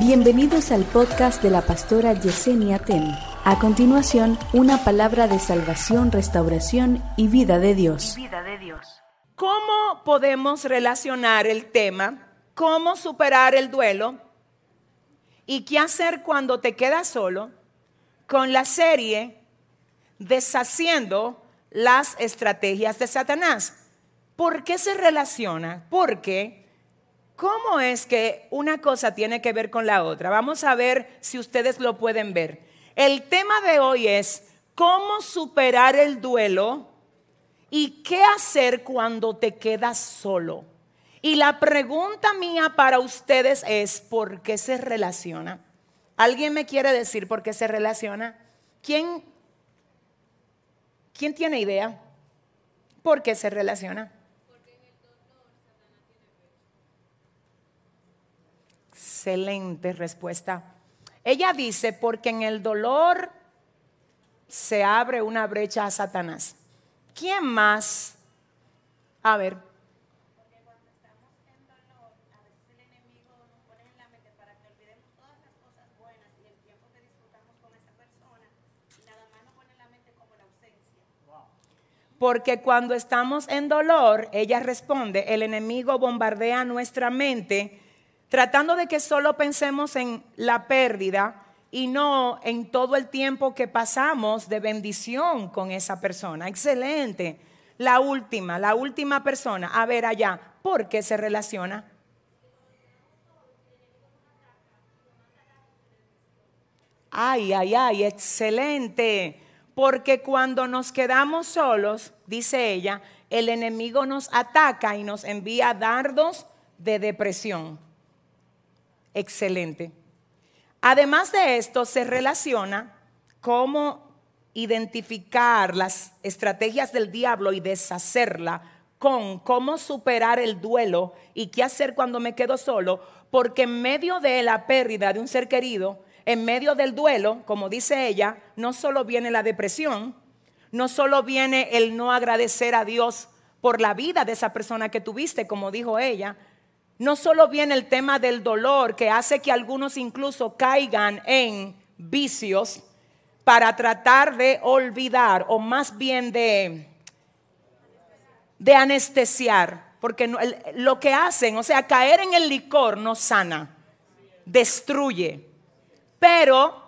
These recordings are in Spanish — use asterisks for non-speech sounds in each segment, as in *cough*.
Bienvenidos al podcast de la pastora Yesenia Ten. A continuación, una palabra de salvación, restauración y vida de Dios. ¿Cómo podemos relacionar el tema? ¿Cómo superar el duelo? ¿Y qué hacer cuando te quedas solo? Con la serie Deshaciendo las estrategias de Satanás. ¿Por qué se relaciona? Porque ¿Cómo es que una cosa tiene que ver con la otra? Vamos a ver si ustedes lo pueden ver. El tema de hoy es cómo superar el duelo y qué hacer cuando te quedas solo. Y la pregunta mía para ustedes es, ¿por qué se relaciona? ¿Alguien me quiere decir por qué se relaciona? ¿Quién, quién tiene idea? ¿Por qué se relaciona? Excelente respuesta. Ella dice, porque en el dolor se abre una brecha a Satanás. ¿Quién más? A ver. Porque cuando estamos en dolor, ella responde, el enemigo bombardea nuestra mente tratando de que solo pensemos en la pérdida y no en todo el tiempo que pasamos de bendición con esa persona. Excelente. La última, la última persona. A ver allá, ¿por qué se relaciona? Ay, ay, ay, excelente. Porque cuando nos quedamos solos, dice ella, el enemigo nos ataca y nos envía dardos de depresión. Excelente. Además de esto, se relaciona cómo identificar las estrategias del diablo y deshacerla con cómo superar el duelo y qué hacer cuando me quedo solo, porque en medio de la pérdida de un ser querido, en medio del duelo, como dice ella, no solo viene la depresión, no solo viene el no agradecer a Dios por la vida de esa persona que tuviste, como dijo ella, no solo viene el tema del dolor que hace que algunos incluso caigan en vicios para tratar de olvidar o más bien de, de anestesiar, porque lo que hacen, o sea, caer en el licor no sana, destruye. Pero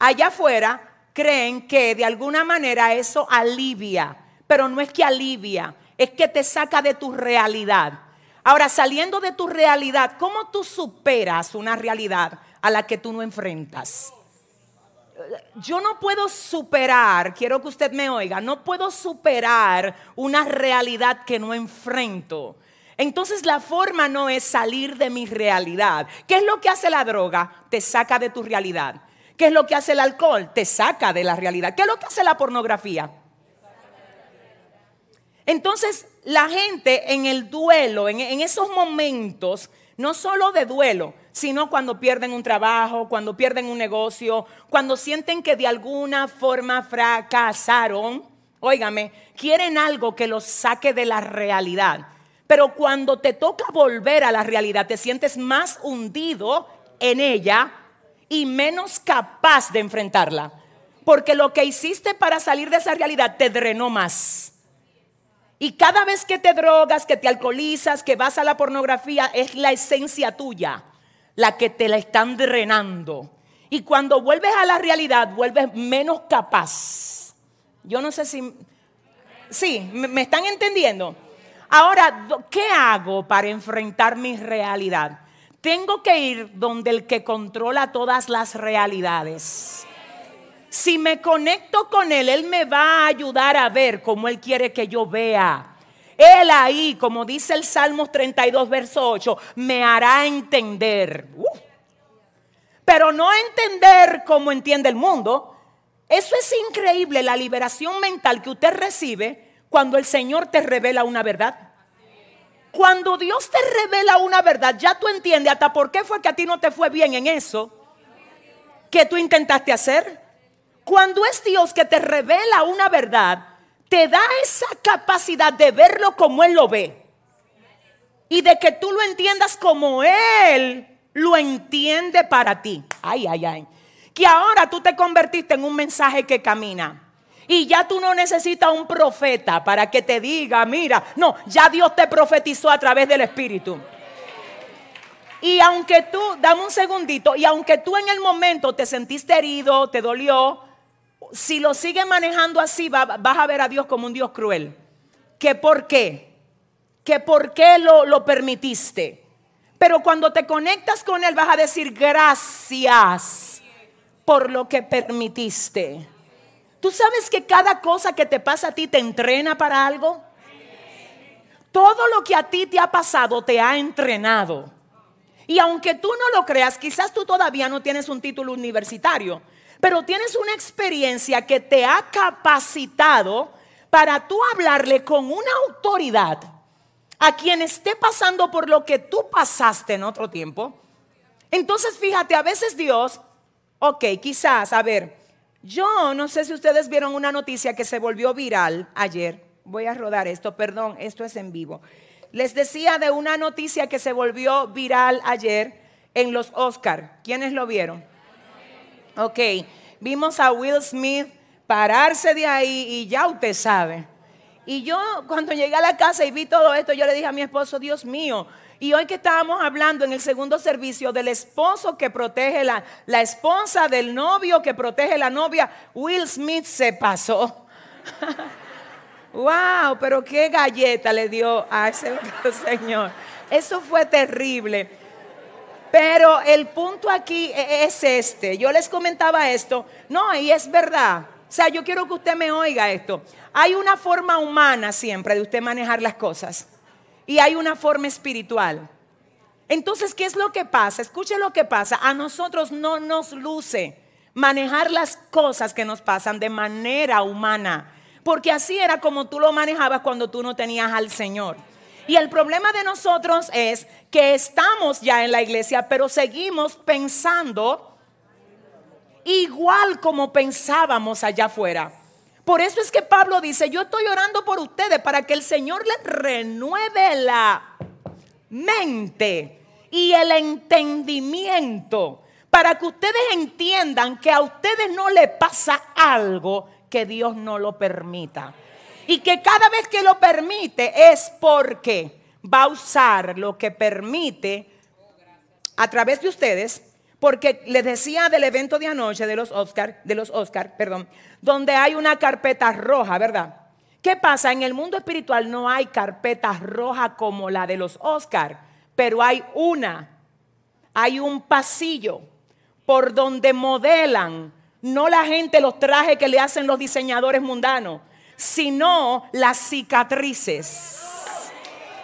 allá afuera creen que de alguna manera eso alivia, pero no es que alivia, es que te saca de tu realidad. Ahora, saliendo de tu realidad, ¿cómo tú superas una realidad a la que tú no enfrentas? Yo no puedo superar, quiero que usted me oiga, no puedo superar una realidad que no enfrento. Entonces la forma no es salir de mi realidad. ¿Qué es lo que hace la droga? Te saca de tu realidad. ¿Qué es lo que hace el alcohol? Te saca de la realidad. ¿Qué es lo que hace la pornografía? Entonces, la gente en el duelo, en, esos momentos, no solo de duelo, sino cuando pierden un trabajo, cuando pierden un negocio, cuando sienten que de alguna forma fracasaron, óigame, quieren algo que los saque de la realidad. Pero cuando te toca volver a la realidad, te sientes más hundido en ella y menos capaz de enfrentarla. Porque lo que hiciste para salir de esa realidad te drenó más. Y cada vez que te drogas, que te alcoholizas, que vas a la pornografía, es la esencia tuya la que te la están drenando. Y cuando vuelves a la realidad, vuelves menos capaz. Yo no sé si... Sí, me están entendiendo. Ahora, ¿qué hago para enfrentar mi realidad? Tengo que ir donde el que controla todas las realidades. Si me conecto con Él, Él me va a ayudar a ver como Él quiere que yo vea. Él ahí, como dice el Salmos 32, verso 8, me hará entender. Pero no entender como entiende el mundo. Eso es increíble, la liberación mental que usted recibe cuando el Señor te revela una verdad. Cuando Dios te revela una verdad, ya tú entiendes hasta por qué fue que a ti no te fue bien en eso que tú intentaste hacer. Cuando es Dios que te revela una verdad, te da esa capacidad de verlo como Él lo ve. Y de que tú lo entiendas como Él lo entiende para ti. Ay, ay, ay. Que ahora tú te convertiste en un mensaje que camina. Y ya tú no necesitas un profeta para que te diga, mira, no, ya Dios te profetizó a través del Espíritu. Y aunque tú, dame un segundito, y aunque tú en el momento te sentiste herido, te dolió, si lo sigues manejando así, vas a ver a Dios como un Dios cruel. ¿Que por qué? ¿Que por qué lo, lo permitiste? Pero cuando te conectas con Él vas a decir gracias por lo que permitiste. ¿Tú sabes que cada cosa que te pasa a ti te entrena para algo? Todo lo que a ti te ha pasado te ha entrenado. Y aunque tú no lo creas, quizás tú todavía no tienes un título universitario, pero tienes una experiencia que te ha capacitado para tú hablarle con una autoridad a quien esté pasando por lo que tú pasaste en otro tiempo. Entonces, fíjate, a veces Dios, ok, quizás, a ver, yo no sé si ustedes vieron una noticia que se volvió viral ayer. Voy a rodar esto, perdón, esto es en vivo. Les decía de una noticia que se volvió viral ayer en los Oscar. ¿Quiénes lo vieron? Ok, vimos a Will Smith pararse de ahí y ya usted sabe. Y yo cuando llegué a la casa y vi todo esto, yo le dije a mi esposo, Dios mío, y hoy que estábamos hablando en el segundo servicio del esposo que protege la, la esposa, del novio que protege la novia, Will Smith se pasó. *laughs* wow, pero qué galleta le dio a ese *laughs* señor. Eso fue terrible. Pero el punto aquí e, es este. Yo les comentaba esto. No, y es verdad. O sea, yo quiero que usted me oiga esto. Hay una forma humana siempre de usted manejar las cosas y hay una forma espiritual. Entonces, ¿qué es lo que pasa? Escuche lo que pasa. A nosotros no nos luce manejar las cosas que nos pasan de manera humana, porque así era como tú lo manejabas cuando tú no tenías al Señor. Y el problema de nosotros es que estamos ya en la iglesia, pero seguimos pensando igual como pensábamos allá afuera. Por eso es que Pablo dice, yo estoy orando por ustedes para que el Señor les renueve la mente y el entendimiento, para que ustedes entiendan que a ustedes no le pasa algo que Dios no lo permita. Y que cada vez que lo permite es porque va a usar lo que permite a través de ustedes porque les decía del evento de anoche de los Oscar, de los Oscar, perdón, donde hay una carpeta roja, ¿verdad? ¿Qué pasa? En el mundo espiritual no hay carpetas rojas como la de los Oscar, pero hay una. Hay un pasillo por donde modelan no la gente los trajes que le hacen los diseñadores mundanos, sino las cicatrices.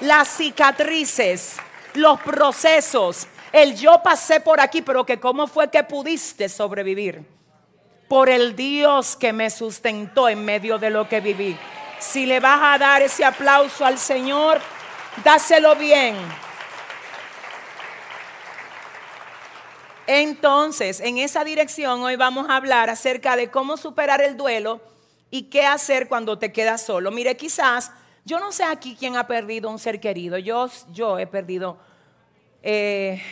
Las cicatrices, los procesos, el yo pasé por aquí, pero que cómo fue que pudiste sobrevivir. Por el Dios que me sustentó en medio de lo que viví. Si le vas a dar ese aplauso al Señor, dáselo bien. Entonces, en esa dirección hoy vamos a hablar acerca de cómo superar el duelo y qué hacer cuando te quedas solo. Mire, quizás, yo no sé aquí quién ha perdido un ser querido. Yo, yo he perdido eh,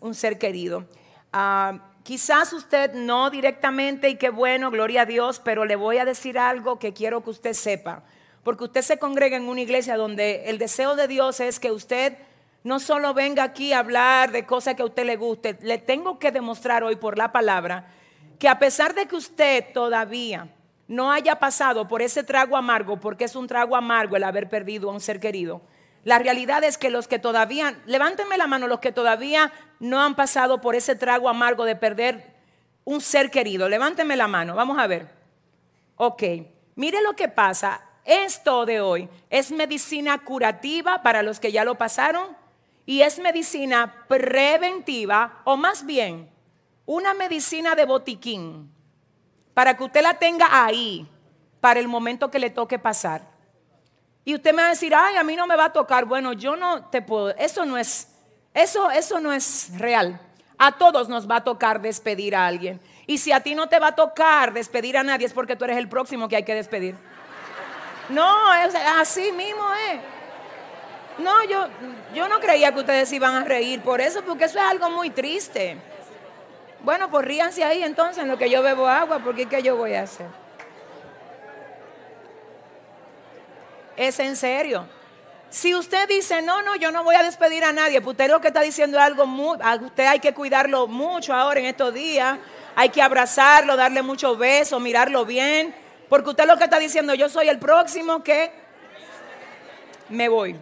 un ser querido. Ah, quizás usted no directamente y qué bueno, gloria a Dios, pero le voy a decir algo que quiero que usted sepa. Porque usted se congrega en una iglesia donde el deseo de Dios es que usted no solo venga aquí a hablar de cosas que a usted le guste, le tengo que demostrar hoy por la palabra que a pesar de que usted todavía no haya pasado por ese trago amargo, porque es un trago amargo el haber perdido a un ser querido, la realidad es que los que todavía, levántenme la mano, los que todavía no han pasado por ese trago amargo de perder un ser querido, levántenme la mano, vamos a ver. Ok, mire lo que pasa. Esto de hoy es medicina curativa para los que ya lo pasaron y es medicina preventiva o más bien una medicina de botiquín para que usted la tenga ahí para el momento que le toque pasar. Y usted me va a decir, ay, a mí no me va a tocar. Bueno, yo no te puedo. Eso no es, eso, eso no es real. A todos nos va a tocar despedir a alguien. Y si a ti no te va a tocar despedir a nadie es porque tú eres el próximo que hay que despedir. No, es así mismo es. No, yo, yo no creía que ustedes iban a reír por eso, porque eso es algo muy triste. Bueno, pues ríanse ahí entonces en lo que yo bebo agua, porque ¿qué yo voy a hacer? Es en serio. Si usted dice, no, no, yo no voy a despedir a nadie, pues usted lo que está diciendo es algo muy, usted hay que cuidarlo mucho ahora en estos días, hay que abrazarlo, darle muchos besos, mirarlo bien, porque usted lo que está diciendo, yo soy el próximo que me voy.